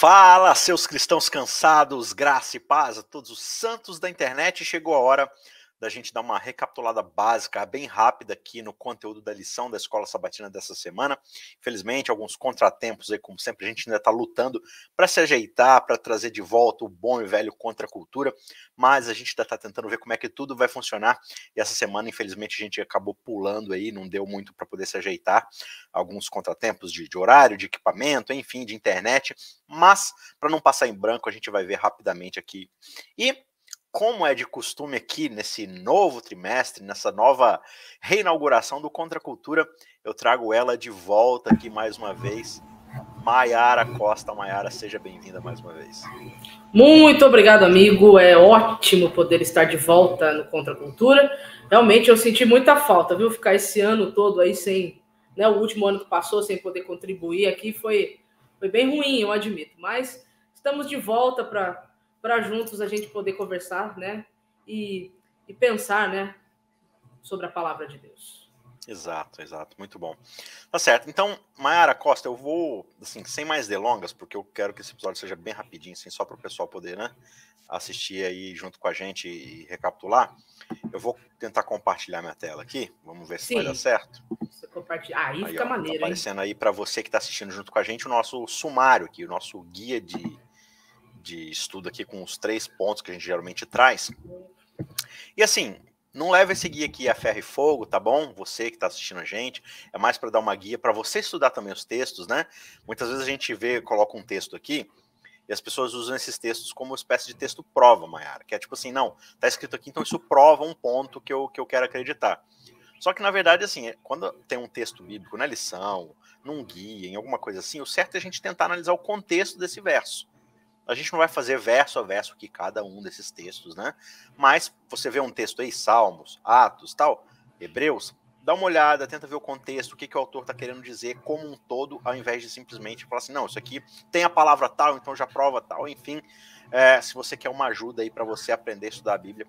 Fala, seus cristãos cansados, graça e paz a todos os santos da internet. Chegou a hora da gente dar uma recapitulada básica, bem rápida aqui no conteúdo da lição da Escola Sabatina dessa semana. Infelizmente, alguns contratempos aí, como sempre, a gente ainda está lutando para se ajeitar, para trazer de volta o bom e velho contra a cultura, mas a gente ainda está tentando ver como é que tudo vai funcionar. E essa semana, infelizmente, a gente acabou pulando aí, não deu muito para poder se ajeitar. Alguns contratempos de, de horário, de equipamento, enfim, de internet, mas para não passar em branco, a gente vai ver rapidamente aqui. E como é de costume aqui nesse novo trimestre, nessa nova reinauguração do Contra Cultura, eu trago ela de volta aqui mais uma vez. Maiara Costa, Maiara, seja bem-vinda mais uma vez. Muito obrigado, amigo. É ótimo poder estar de volta no Contra Cultura. Realmente eu senti muita falta, viu? Ficar esse ano todo aí sem, né, o último ano que passou sem poder contribuir aqui foi, foi bem ruim, eu admito. Mas estamos de volta para para juntos a gente poder conversar, né? E, e pensar, né? Sobre a palavra de Deus. Exato, exato, muito bom. Tá certo. Então, Mayara Costa, eu vou, assim, sem mais delongas, porque eu quero que esse episódio seja bem rapidinho, assim, só para o pessoal poder, né, assistir aí junto com a gente e recapitular. Eu vou tentar compartilhar minha tela aqui, vamos ver se Sim. vai dar certo. Você compartilha. Aí, aí fica ó, tá maneiro, tá aparecendo hein? aí para você que está assistindo junto com a gente o nosso sumário aqui, o nosso guia de de estudo aqui com os três pontos que a gente geralmente traz. E assim, não leva esse guia aqui a ferro e fogo, tá bom? Você que está assistindo a gente, é mais para dar uma guia para você estudar também os textos, né? Muitas vezes a gente vê, coloca um texto aqui e as pessoas usam esses textos como uma espécie de texto prova, Mayara, que é tipo assim, não, tá escrito aqui, então isso prova um ponto que eu, que eu quero acreditar. Só que na verdade, assim, quando tem um texto bíblico na lição, num guia, em alguma coisa assim, o certo é a gente tentar analisar o contexto desse verso. A gente não vai fazer verso a verso aqui cada um desses textos, né? Mas você vê um texto aí, Salmos, Atos, tal, Hebreus, dá uma olhada, tenta ver o contexto, o que, que o autor está querendo dizer como um todo, ao invés de simplesmente falar assim, não, isso aqui tem a palavra tal, então já prova tal, enfim. É, se você quer uma ajuda aí para você aprender a estudar a Bíblia,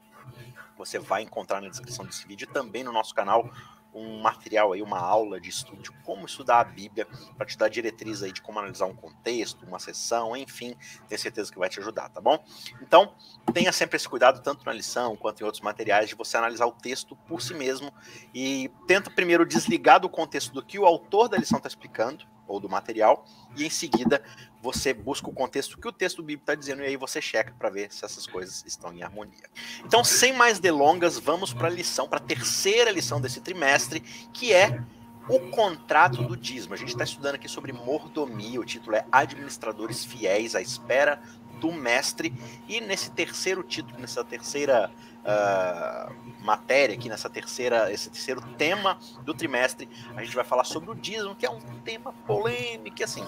você vai encontrar na descrição desse vídeo e também no nosso canal um material aí, uma aula de estudo de como estudar a Bíblia, para te dar diretriz aí de como analisar um contexto, uma sessão, enfim, tenho certeza que vai te ajudar, tá bom? Então, tenha sempre esse cuidado, tanto na lição quanto em outros materiais, de você analisar o texto por si mesmo e tenta primeiro desligar do contexto do que o autor da lição está explicando, ou do material, e em seguida você busca o contexto que o texto bíblico está dizendo e aí você checa para ver se essas coisas estão em harmonia. Então, sem mais delongas, vamos para a lição, para a terceira lição desse trimestre, que é o contrato do dízimo. A gente está estudando aqui sobre mordomia, o título é Administradores Fiéis à Espera do Mestre, e nesse terceiro título, nessa terceira uh, matéria aqui, nessa terceira, esse terceiro tema do trimestre, a gente vai falar sobre o dízimo, que é um tema polêmico, assim,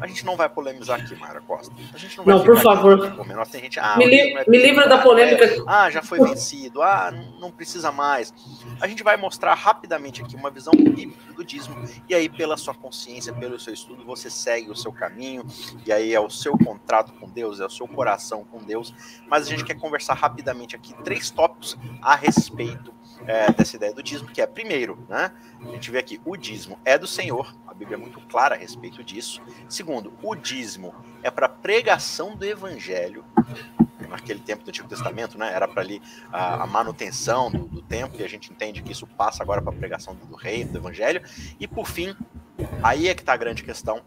a gente não vai polemizar aqui, Mara Costa. A gente não, não por favor. Aqui, tem gente, ah, me, li é me livra da polêmica. É, ah, já foi vencido. Ah, não precisa mais. A gente vai mostrar rapidamente aqui uma visão bíblica do dízimo. E aí, pela sua consciência, pelo seu estudo, você segue o seu caminho. E aí é o seu contrato com Deus, é o seu coração com Deus. Mas a gente quer conversar rapidamente aqui três tópicos a respeito é, dessa ideia do dízimo, que é primeiro, né? A gente vê aqui, o dízimo é do Senhor, a Bíblia é muito clara a respeito disso. Segundo, o dízimo é para pregação do evangelho. Naquele tempo do Antigo Testamento, né? Era para ali a, a manutenção do, do, templo, e a gente entende que isso passa agora para a pregação do, do reino, do evangelho. E por fim, aí é que está a grande questão: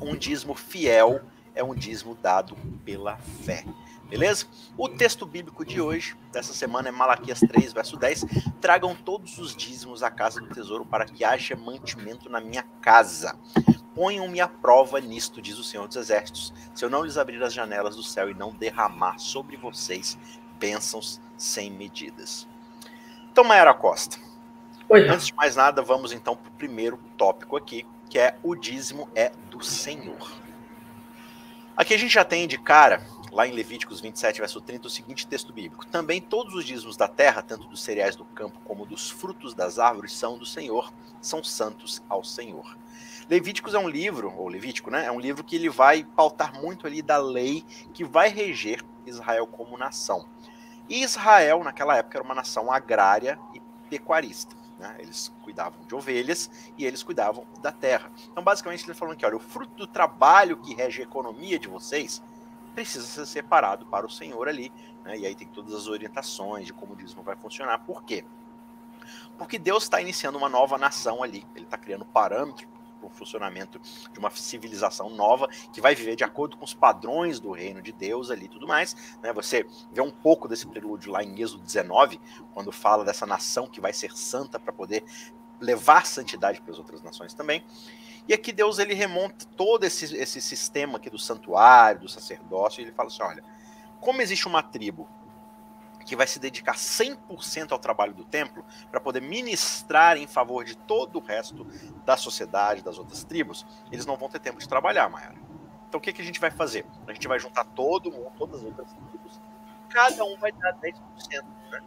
um dízimo fiel é um dízimo dado pela fé. Beleza? O texto bíblico de hoje, dessa semana, é Malaquias 3, verso 10. Tragam todos os dízimos à casa do tesouro para que haja mantimento na minha casa. Ponham-me à prova nisto, diz o Senhor dos Exércitos, se eu não lhes abrir as janelas do céu e não derramar sobre vocês bênçãos sem medidas. Então, Mayara Costa, Oi. antes de mais nada, vamos então para o primeiro tópico aqui, que é o dízimo é do Senhor. Aqui a gente já tem de cara lá em Levíticos 27, verso 30, o seguinte texto bíblico: Também todos os dízimos da terra, tanto dos cereais do campo como dos frutos das árvores, são do Senhor, são santos ao Senhor. Levíticos é um livro, ou Levítico, né? É um livro que ele vai pautar muito ali da lei que vai reger Israel como nação. E Israel, naquela época, era uma nação agrária e pecuarista. Né? Eles cuidavam de ovelhas e eles cuidavam da terra. Então, basicamente, ele falando que olha, o fruto do trabalho que rege a economia de vocês precisa ser separado para o Senhor ali. Né? E aí tem todas as orientações de como o dízimo vai funcionar. Por quê? Porque Deus está iniciando uma nova nação ali. Ele está criando parâmetros para o funcionamento de uma civilização nova que vai viver de acordo com os padrões do reino de Deus ali e tudo mais. Né? Você vê um pouco desse prelúdio lá em Êxodo 19, quando fala dessa nação que vai ser santa para poder levar santidade para as outras nações também. E aqui Deus ele remonta todo esse, esse sistema aqui do santuário, do sacerdócio, e ele fala assim: olha, como existe uma tribo que vai se dedicar 100% ao trabalho do templo para poder ministrar em favor de todo o resto da sociedade, das outras tribos, eles não vão ter tempo de trabalhar, Mayara. Então o que, que a gente vai fazer? A gente vai juntar todo mundo, todas as outras tribos, cada um vai dar 10%. Né?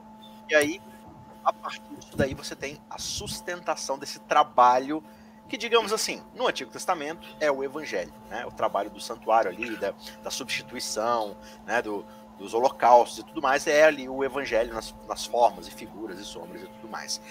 E aí, a partir disso daí, você tem a sustentação desse trabalho que, digamos assim, no Antigo Testamento é o Evangelho, né? o trabalho do santuário ali, da, da substituição, né? do, dos holocaustos e tudo mais, é ali o evangelho nas, nas formas e figuras e sombras e tudo mais.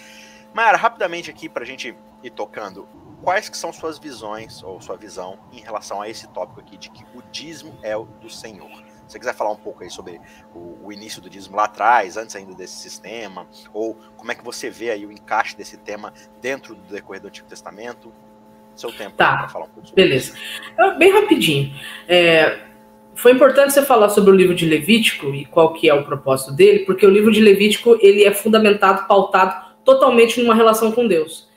Mara, rapidamente aqui para a gente ir tocando, quais que são suas visões, ou sua visão, em relação a esse tópico aqui de que o dízimo é o do Senhor? Se você quiser falar um pouco aí sobre o, o, início do dízimo lá atrás, antes ainda desse sistema, ou como é que você vê aí o encaixe desse tema dentro do decorrer do Antigo Testamento, seu tempo tá. para falar um pouco sobre Beleza. Isso. Bem rapidinho. É, foi importante você falar sobre o livro de Levítico e qual que é o propósito dele, porque o livro de Levítico ele é fundamentado, pautado totalmente numa relação com Deus.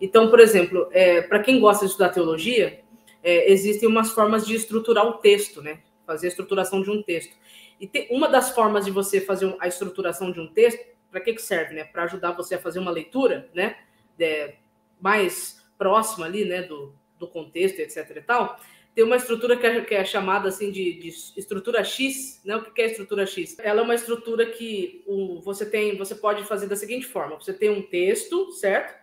Então, por exemplo, é, para quem gosta de estudar teologia, é, existem umas formas de estruturar um texto, né? Fazer a estruturação de um texto. E tem, uma das formas de você fazer a estruturação de um texto, para que, que serve, né? Para ajudar você a fazer uma leitura, né? É, mais próxima ali, né? Do, do contexto, etc. e tal tem uma estrutura que é, que é chamada assim de, de, estrutura X, né? O que é estrutura X? Ela é uma estrutura que um, você tem, você pode fazer da seguinte forma: você tem um texto, certo?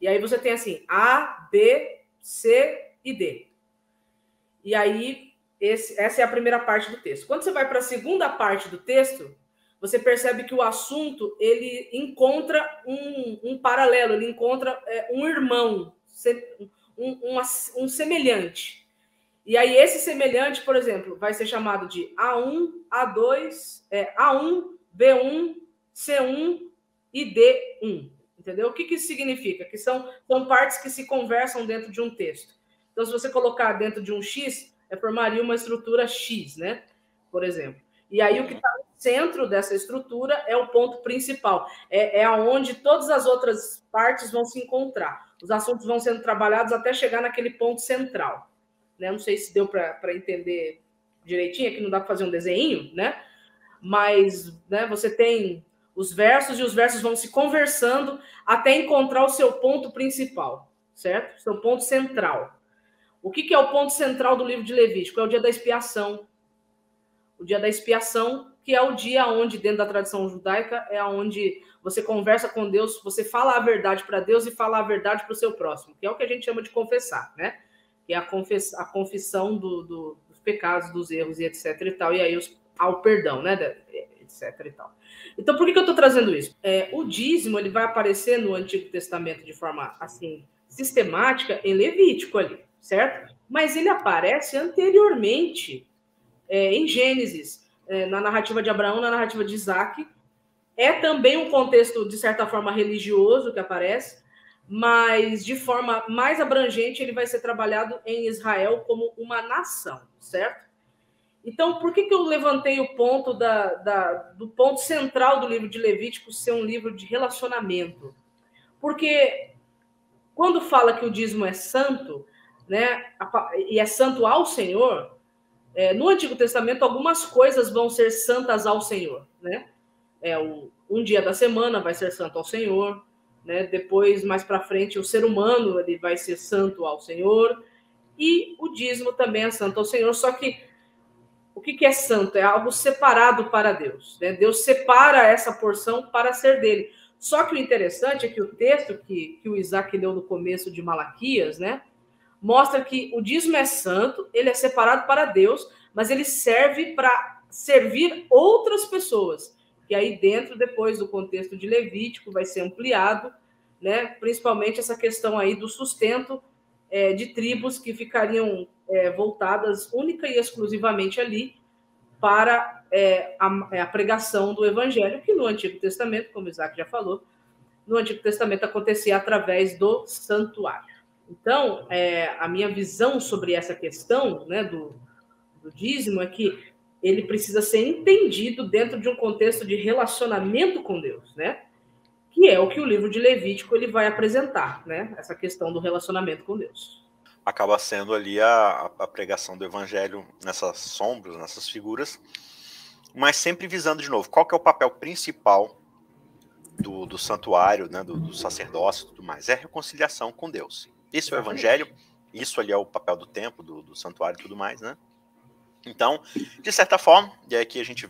E aí você tem assim A, B, C e D. E aí esse, essa é a primeira parte do texto. Quando você vai para a segunda parte do texto, você percebe que o assunto ele encontra um, um paralelo, ele encontra é, um irmão, um, um, um semelhante. E aí, esse semelhante, por exemplo, vai ser chamado de A1, A2, é, A1, B1, C1 e D1. Entendeu? O que, que isso significa? Que são, são partes que se conversam dentro de um texto. Então, se você colocar dentro de um X, formaria uma estrutura X, né? Por exemplo. E aí, o que está no centro dessa estrutura é o ponto principal. É, é aonde todas as outras partes vão se encontrar. Os assuntos vão sendo trabalhados até chegar naquele ponto central né? Não sei se deu para entender direitinho, aqui não dá para fazer um desenho, né? Mas né, você tem os versos e os versos vão se conversando até encontrar o seu ponto principal, certo? Seu ponto central. O que, que é o ponto central do livro de Levítico? É o dia da expiação. O dia da expiação, que é o dia onde, dentro da tradição judaica, é onde você conversa com Deus, você fala a verdade para Deus e fala a verdade para o seu próximo, que é o que a gente chama de confessar, né? que é a, confess, a confissão do, do, dos pecados, dos erros e etc e tal, e aí os, ao perdão, né, etc e tal. Então, por que, que eu estou trazendo isso? É, o dízimo ele vai aparecer no Antigo Testamento de forma assim sistemática em Levítico ali, certo? Mas ele aparece anteriormente é, em Gênesis, é, na narrativa de Abraão, na narrativa de Isaac. É também um contexto, de certa forma, religioso que aparece, mas de forma mais abrangente ele vai ser trabalhado em Israel como uma nação, certo? Então, por que, que eu levantei o ponto da, da, do ponto central do livro de Levítico ser um livro de relacionamento? Porque quando fala que o dízimo é santo, né, e é santo ao Senhor, é, no Antigo Testamento algumas coisas vão ser santas ao Senhor, né? É, o, um dia da semana vai ser santo ao Senhor, né? Depois, mais para frente, o ser humano ele vai ser santo ao Senhor e o dízimo também é santo ao Senhor. Só que o que, que é santo? É algo separado para Deus. Né? Deus separa essa porção para ser dele. Só que o interessante é que o texto que, que o Isaac leu no começo de Malaquias, né, mostra que o dízimo é santo, ele é separado para Deus, mas ele serve para servir outras pessoas que aí dentro, depois do contexto de Levítico, vai ser ampliado, né? Principalmente essa questão aí do sustento é, de tribos que ficariam é, voltadas única e exclusivamente ali para é, a, é, a, pregação do evangelho, que no Antigo Testamento, como Isaac já falou, no Antigo Testamento acontecia através do santuário. Então, é, a minha visão sobre essa questão né, do, do dízimo é que ele precisa ser entendido dentro de um contexto de relacionamento com Deus, né? Que é o que o livro de Levítico ele vai apresentar, né? Essa questão do relacionamento com Deus. Acaba sendo ali a, a pregação do evangelho nessas sombras, nessas figuras, mas sempre visando de novo qual que é o papel principal do, do santuário, né, do, do sacerdócio e tudo mais, é a reconciliação com Deus. Isso é o evangelho, isso ali é o papel do templo, do, do santuário e tudo mais, né? Então, de certa forma, e aqui a gente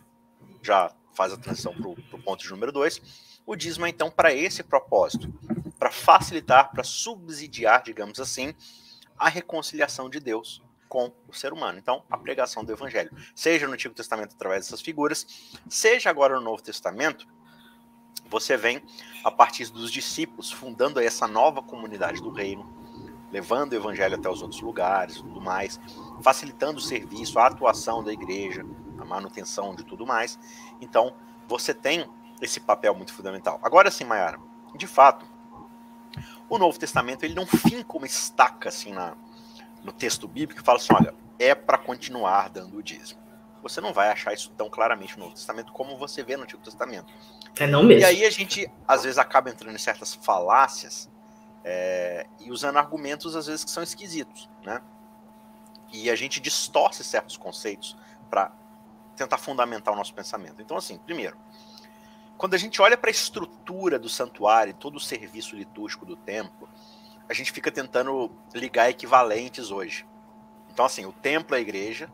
já faz a transição para o ponto de número 2, o dízimo é então para esse propósito, para facilitar, para subsidiar, digamos assim, a reconciliação de Deus com o ser humano. Então, a pregação do evangelho, seja no Antigo Testamento através dessas figuras, seja agora no Novo Testamento, você vem a partir dos discípulos fundando essa nova comunidade do reino, levando o evangelho até os outros lugares, tudo mais, facilitando o serviço, a atuação da igreja, a manutenção de tudo mais. Então, você tem esse papel muito fundamental. Agora sim, Mayara, de fato, o Novo Testamento ele não finca uma estaca assim na, no texto bíblico e fala assim, olha, é para continuar dando o dízimo. Você não vai achar isso tão claramente no Novo Testamento como você vê no Antigo Testamento. É não mesmo. E aí a gente, às vezes, acaba entrando em certas falácias é, e usando argumentos, às vezes, que são esquisitos, né? E a gente distorce certos conceitos para tentar fundamentar o nosso pensamento. Então, assim, primeiro, quando a gente olha para a estrutura do santuário e todo o serviço litúrgico do templo, a gente fica tentando ligar equivalentes hoje. Então, assim, o templo é a igreja,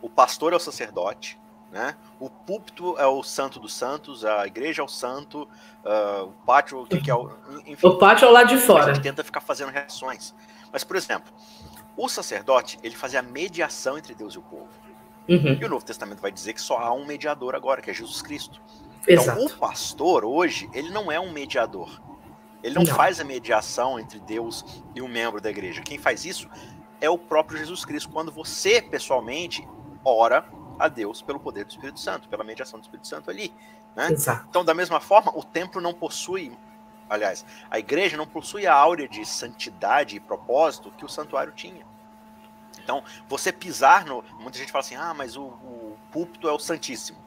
o pastor é o sacerdote, né? O púlpito é o santo dos santos, a igreja é o santo, uh, o pátio, o que, que é o. Enfim, o pátio é o lado de fora. A gente tenta ficar fazendo reações. Mas, por exemplo, o sacerdote, ele fazia a mediação entre Deus e o povo. Uhum. E o Novo Testamento vai dizer que só há um mediador agora, que é Jesus Cristo. Então, Exato. o pastor, hoje, ele não é um mediador. Ele não, não, faz a mediação entre Deus e um membro da igreja. Quem faz isso é o próprio Jesus Cristo. Quando você, pessoalmente, ora a Deus pelo poder do Espírito Santo, pela mediação do Espírito Santo ali. Né? Então, da mesma forma, o templo não possui, aliás, a igreja não possui a áurea de santidade e propósito que o santuário tinha. Então, você pisar no. Muita gente fala assim: ah, mas o, o púlpito é o Santíssimo.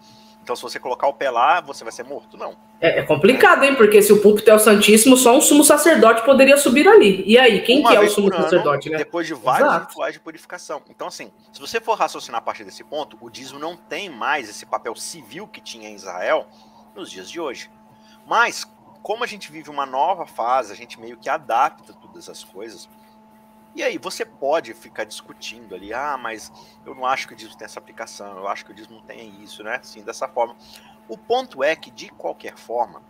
Então, se você colocar o pé lá, você vai ser morto. Não. É, é complicado, hein? Porque se o púlpito é o Santíssimo, só um sumo sacerdote poderia subir ali. E aí, quem que é o sumo ano, sacerdote, né? Depois de vários Exato. rituais de purificação. Então, assim, se você for raciocinar a partir desse ponto, o dízimo não tem mais esse papel civil que tinha em Israel nos dias de hoje. Mas, como a gente vive uma nova fase, a gente meio que adapta todas as coisas. E aí, você pode ficar discutindo ali, ah, mas eu não acho que o dízimo tem essa aplicação, eu acho que o dízimo não tem isso, né? Assim, dessa forma. O ponto é que, de qualquer forma,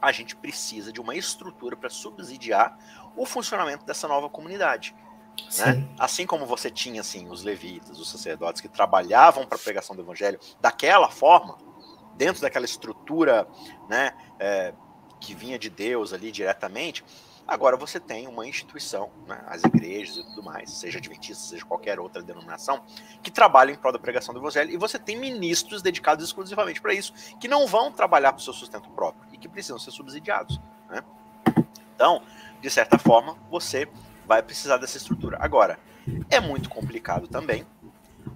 a gente precisa de uma estrutura para subsidiar o funcionamento dessa nova comunidade. Né? Assim como você tinha assim, os levitas, os sacerdotes que trabalhavam para a pregação do evangelho daquela forma, dentro daquela estrutura né, é, que vinha de Deus ali diretamente, Agora você tem uma instituição, né, as igrejas e tudo mais, seja adventista, seja qualquer outra denominação, que trabalha em prol da pregação do evangelho, e você tem ministros dedicados exclusivamente para isso, que não vão trabalhar para o seu sustento próprio e que precisam ser subsidiados. Né? Então, de certa forma, você vai precisar dessa estrutura. Agora, é muito complicado também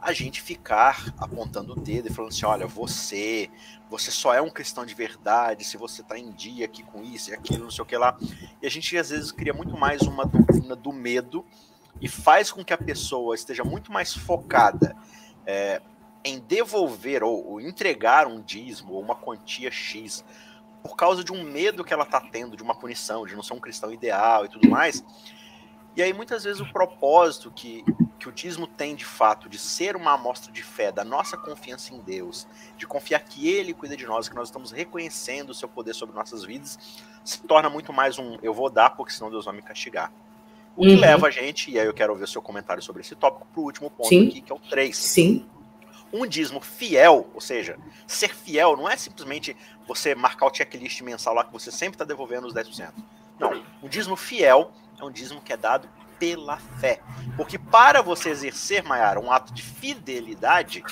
a gente ficar apontando o dedo e falando assim, olha, você, você só é um cristão de verdade se você está em dia aqui com isso e aquilo, não sei o que lá. E a gente às vezes cria muito mais uma doutrina do medo e faz com que a pessoa esteja muito mais focada é, em devolver ou, ou, entregar um dízimo ou uma quantia X por causa de um medo que ela está tendo de uma punição, de não ser um cristão ideal e tudo mais. E aí muitas vezes o propósito que que o dízimo tem de fato de ser uma amostra de fé da nossa confiança em Deus, de confiar que Ele cuida de nós, que nós estamos reconhecendo o seu poder sobre nossas vidas, se torna muito mais um eu vou dar porque senão Deus vai me castigar. O que uhum. leva a gente, e aí eu quero ouvir o seu comentário sobre esse tópico, para o último ponto Sim. aqui, que é o 3. Sim. Um dízimo fiel, ou seja, ser fiel não é simplesmente você marcar o checklist mensal lá que você sempre está devolvendo os 10%. Não, um dízimo fiel é um dízimo que é dado pela fé. Porque para você exercer, Maiara, um ato de fidelidade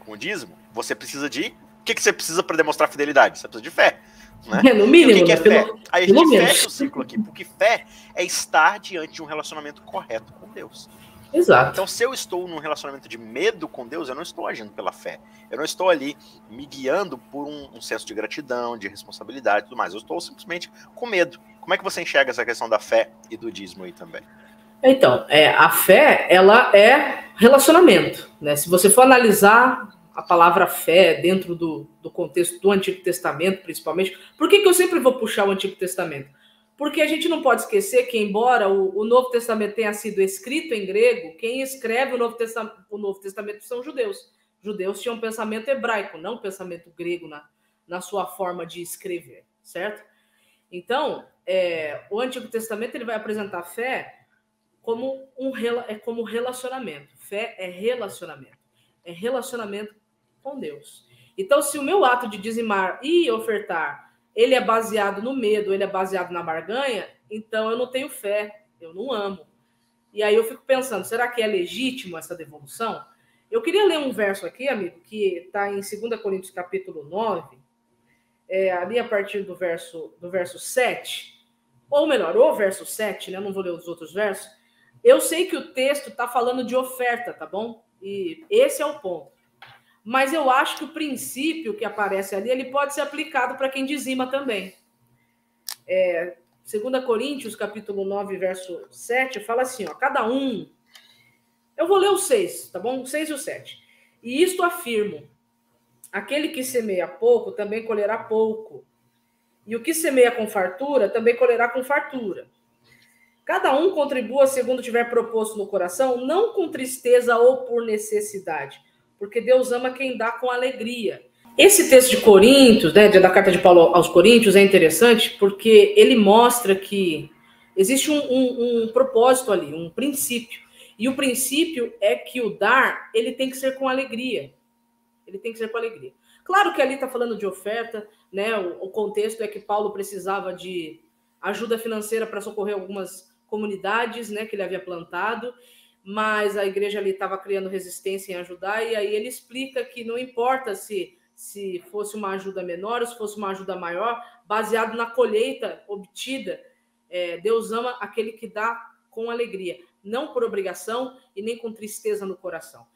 com o dízimo, você precisa de. O que, que você precisa para demonstrar fidelidade? Você precisa de fé. Né? É, no mínimo. o que, que é né? fé? Pelo- Aí a gente menos. fecha o ciclo aqui, porque fé é estar diante de um relacionamento correto com Deus. Exato. Então, se eu estou num relacionamento de medo com Deus, eu não estou agindo pela fé. Eu não estou ali me guiando por um, um senso de gratidão, de responsabilidade e tudo mais. Eu estou simplesmente com medo. Como é que você enxerga essa questão da fé e do dízimo aí também? Então, é, a fé, ela é relacionamento. Né? Se você for analisar a palavra fé dentro do, do contexto do Antigo Testamento, principalmente, por que, que eu sempre vou puxar o Antigo Testamento? Porque a gente não pode esquecer que, embora o, o Novo Testamento tenha sido escrito em grego, quem escreve o Novo, Testa- o Novo Testamento são judeus. Judeus tinham um pensamento hebraico, não um pensamento grego na, na sua forma de escrever, certo? Então, é, o Antigo Testamento ele vai apresentar a fé como um é como relacionamento. Fé é relacionamento. É relacionamento com Deus. Então, se o meu ato de dizimar e ofertar, ele é baseado no medo, ele é baseado na barganha, então eu não tenho fé, eu não amo. E aí eu fico pensando, será que é legítimo essa devolução? Eu queria ler um verso aqui, amigo, que está em 2 Coríntios capítulo 9, é, ali a partir do verso, do verso 7, ou melhor, o verso 7, né? Não vou ler os outros versos. Eu sei que o texto está falando de oferta, tá bom? E esse é o ponto. Mas eu acho que o princípio que aparece ali, ele pode ser aplicado para quem dizima também. É, 2 Coríntios, capítulo 9, verso 7, fala assim, ó, cada um... Eu vou ler o 6, tá bom? O 6 e o 7. E isto afirmo, aquele que semeia pouco também colherá pouco. E o que semeia com fartura também colherá com fartura. Cada um contribua segundo tiver proposto no coração, não com tristeza ou por necessidade, porque Deus ama quem dá com alegria. Esse texto de Coríntios, né, da carta de Paulo aos Coríntios, é interessante porque ele mostra que existe um, um, um propósito ali, um princípio. E o princípio é que o dar, ele tem que ser com alegria. Ele tem que ser com alegria. Claro que ali está falando de oferta, né? O, o contexto é que Paulo precisava de ajuda financeira para socorrer algumas comunidades, né, que ele havia plantado, mas a igreja ali estava criando resistência em ajudar e aí ele explica que não importa se se fosse uma ajuda menor ou se fosse uma ajuda maior, baseado na colheita obtida, é, Deus ama aquele que dá com alegria, não por obrigação e nem com tristeza no coração.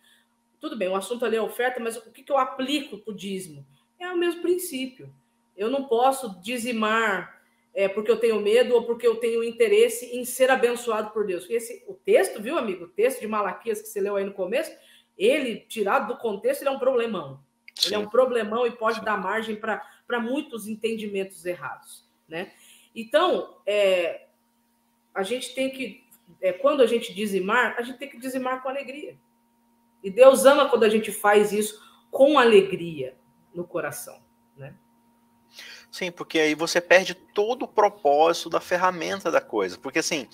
Tudo bem, o assunto ali é oferta, mas o que, que eu aplico para o dízimo? É o mesmo princípio. Eu não posso dizimar é, porque eu tenho medo ou porque eu tenho interesse em ser abençoado por Deus. Esse, o texto, viu, amigo? O texto de Malaquias que você leu aí no começo, ele, tirado do contexto, ele é um problemão. Sim. Ele é um problemão e pode Sim. dar margem para muitos entendimentos errados. Né? Então, é, a gente tem que, é, quando a gente dizimar, a gente tem que dizimar com alegria. E Deus ama quando a gente faz isso com alegria no coração. Né? Sim, porque aí você perde todo o propósito da ferramenta da coisa. Porque assim,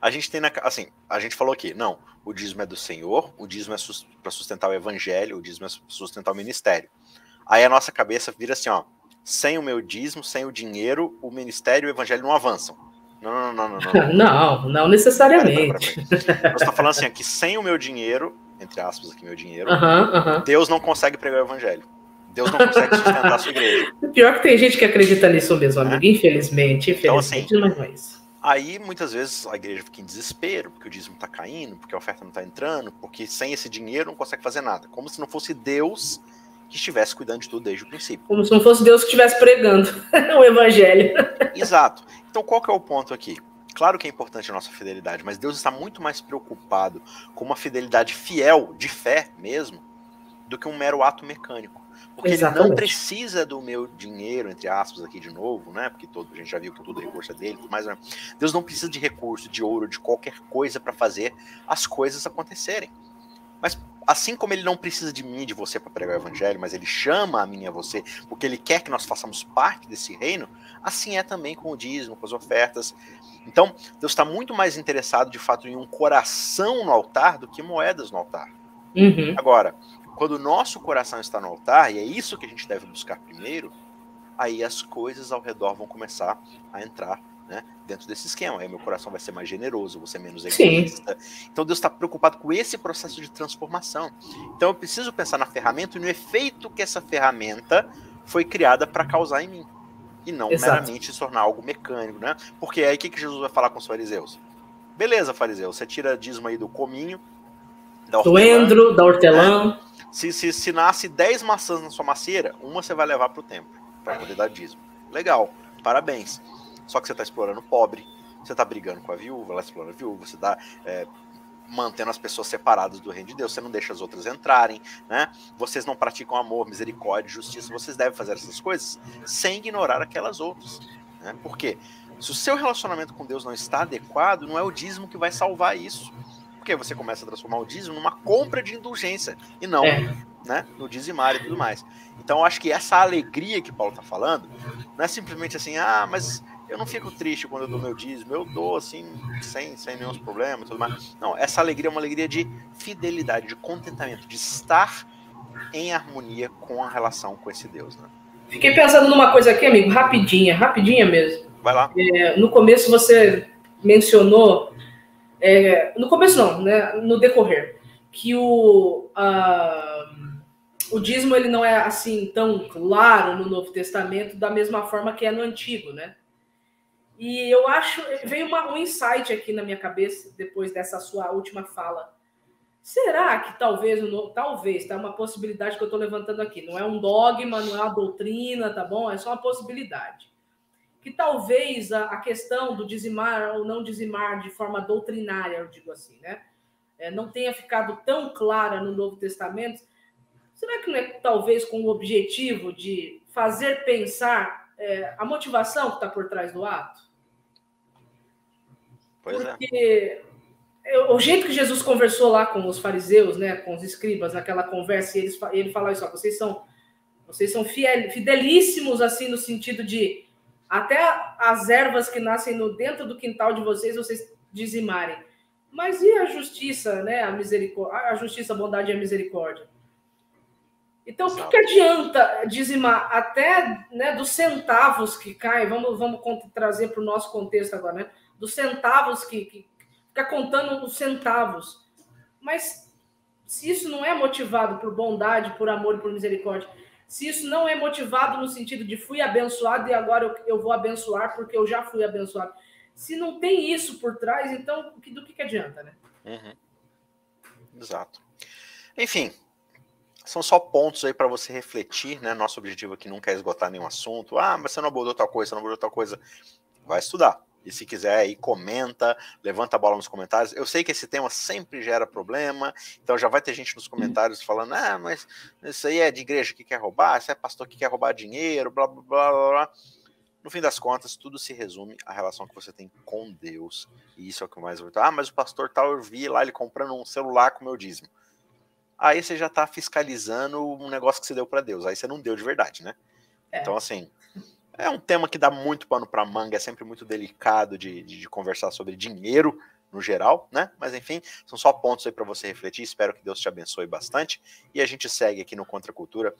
a gente tem na, assim, a gente falou aqui, não, o dízimo é do Senhor, o dízimo é sus, para sustentar o evangelho, o dízimo é sustentar o ministério. Aí a nossa cabeça vira assim, ó, sem o meu dízimo, sem o dinheiro, o ministério e o evangelho não avançam. Não, não, não, não. Não, não, não necessariamente. Nós estamos falando assim, aqui, sem o meu dinheiro, entre aspas aqui, meu dinheiro. Deus não consegue pregar o evangelho. Deus não consegue sustentar a sua igreja. Pior que tem gente que acredita nisso mesmo, amigo. É? Infelizmente, infelizmente, então, assim, não é isso. Aí, muitas vezes, a igreja fica em desespero, porque o dízimo está caindo, porque a oferta não está entrando, porque sem esse dinheiro não consegue fazer nada. Como se não fosse Deus que estivesse cuidando de tudo desde o princípio. Como se não fosse Deus que estivesse pregando o evangelho. Exato. Então, qual que é o ponto aqui? Claro que é importante a nossa fidelidade, mas Deus está muito mais preocupado com uma fidelidade fiel, de fé mesmo, do que um mero ato mecânico. Porque Exatamente. ele não precisa do meu dinheiro, entre aspas, aqui de novo, né? Porque todo, a gente já viu que tudo recurso é dele, mas né? Deus não precisa de recurso, de ouro, de qualquer coisa para fazer as coisas acontecerem. Mas assim como ele não precisa de mim, de você para pregar o evangelho, mas ele chama a mim e a você, porque ele quer que nós façamos parte desse reino, assim é também com o dízimo, com as ofertas. Então, Deus está muito mais interessado, de fato, em um coração no altar do que moedas no altar. Uhum. Agora, quando o nosso coração está no altar, e é isso que a gente deve buscar primeiro, aí as coisas ao redor vão começar a entrar né? Dentro desse esquema, aí meu coração vai ser mais generoso, vou ser menos egoísta. Sim. Então Deus está preocupado com esse processo de transformação. Então eu preciso pensar na ferramenta e no efeito que essa ferramenta foi criada para causar em mim. E não Exato. meramente se tornar algo mecânico, né? Porque aí o que, que Jesus vai falar com os fariseus? Beleza, fariseu, você tira dízimo aí do cominho, da hortelã, do endro, da hortelã. Né? Se, se, se nasce 10 maçãs na sua macieira, uma você vai levar para o templo, para poder dar dízimo. Legal, parabéns. Só que você está explorando o pobre, você está brigando com a viúva, ela explora a viúva, você está é, mantendo as pessoas separadas do reino de Deus, você não deixa as outras entrarem, né? Vocês não praticam amor, misericórdia, justiça, vocês devem fazer essas coisas sem ignorar aquelas outras. Né? Por quê? Se o seu relacionamento com Deus não está adequado, não é o dízimo que vai salvar isso. Porque você começa a transformar o dízimo numa compra de indulgência e não é. né, no dizimar e tudo mais. Então eu acho que essa alegria que Paulo está falando não é simplesmente assim, ah, mas eu não fico triste quando eu dou meu dízimo, eu dou assim, sem, sem nenhum problema tudo mais. Não, essa alegria é uma alegria de fidelidade, de contentamento, de estar em harmonia com a relação com esse Deus. Né? Fiquei pensando numa coisa aqui, amigo, rapidinha, rapidinha mesmo. Vai lá. É, no começo você mencionou, é, no começo não, né, no decorrer, que o, uh, o dízimo ele não é assim tão claro no Novo Testamento da mesma forma que é no Antigo, né? E eu acho, veio uma, um insight aqui na minha cabeça depois dessa sua última fala. Será que talvez, talvez, tá uma possibilidade que eu estou levantando aqui, não é um dogma, não é uma doutrina, tá bom? É só uma possibilidade. Que talvez a, a questão do dizimar ou não dizimar de forma doutrinária, eu digo assim, né? É, não tenha ficado tão clara no Novo Testamento. Será que não é talvez com o objetivo de fazer pensar é, a motivação que está por trás do ato? Pois é. Porque é. o jeito que Jesus conversou lá com os fariseus, né, com os escribas, naquela conversa, e eles, ele fala isso, ó, vocês são, vocês são fiel, fidelíssimos, assim, no sentido de até as ervas que nascem no dentro do quintal de vocês, vocês dizimarem. Mas e a justiça, né, a misericórdia, a justiça, a bondade e a misericórdia? Então, o que, que, adianta dizimar até né, dos centavos que caem? Vamos, vamos trazer para o nosso contexto agora, né? Dos centavos que, que fica contando os centavos. Mas se isso não é motivado por bondade, por amor e por misericórdia, se isso não é motivado no sentido de fui abençoado e agora eu, eu vou abençoar porque eu já fui abençoado. Se não tem isso por trás, então do que, que adianta, né? Uhum. Exato. Enfim, são só pontos aí para você refletir, né? Nosso objetivo aqui nunca é esgotar nenhum assunto. Ah, mas você não abordou tal coisa, você não abordou tal coisa. Vai estudar. E se quiser aí, comenta, levanta a bola nos comentários. Eu sei que esse tema sempre gera problema, então já vai ter gente nos comentários falando: ah, mas isso aí é de igreja que quer roubar, isso é pastor que quer roubar dinheiro, blá blá blá blá. blá. No fim das contas, tudo se resume à relação que você tem com Deus. E isso é o que mais eu Ah, mas o pastor tal, eu vi lá ele comprando um celular com meu dízimo. Aí você já está fiscalizando um negócio que você deu para Deus. Aí você não deu de verdade, né? É. Então, assim, é um tema que dá muito pano para manga, é sempre muito delicado de, de, de, conversar sobre dinheiro no geral, né? Mas enfim, são só pontos aí para você refletir. Espero que Deus te abençoe bastante. E a gente segue aqui no Contra Cultura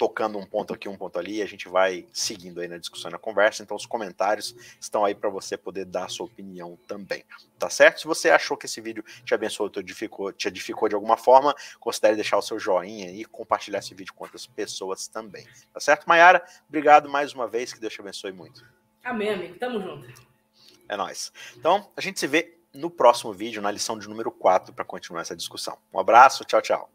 tocando um ponto aqui, um ponto ali, e a gente vai seguindo aí na discussão e na conversa. Então, os comentários estão aí para você poder dar a sua opinião também. Tá certo? Se você achou que esse vídeo te abençoou, te edificou, te edificou de alguma forma, considere deixar o seu joinha e compartilhar esse vídeo com outras pessoas também. Tá certo, Mayara? Obrigado mais uma vez, que Deus te abençoe muito. Amém, amigo. Tamo junto. É nóis. Então, a gente se vê no próximo vídeo, na lição de número 4, para continuar essa discussão. Um abraço, tchau, tchau.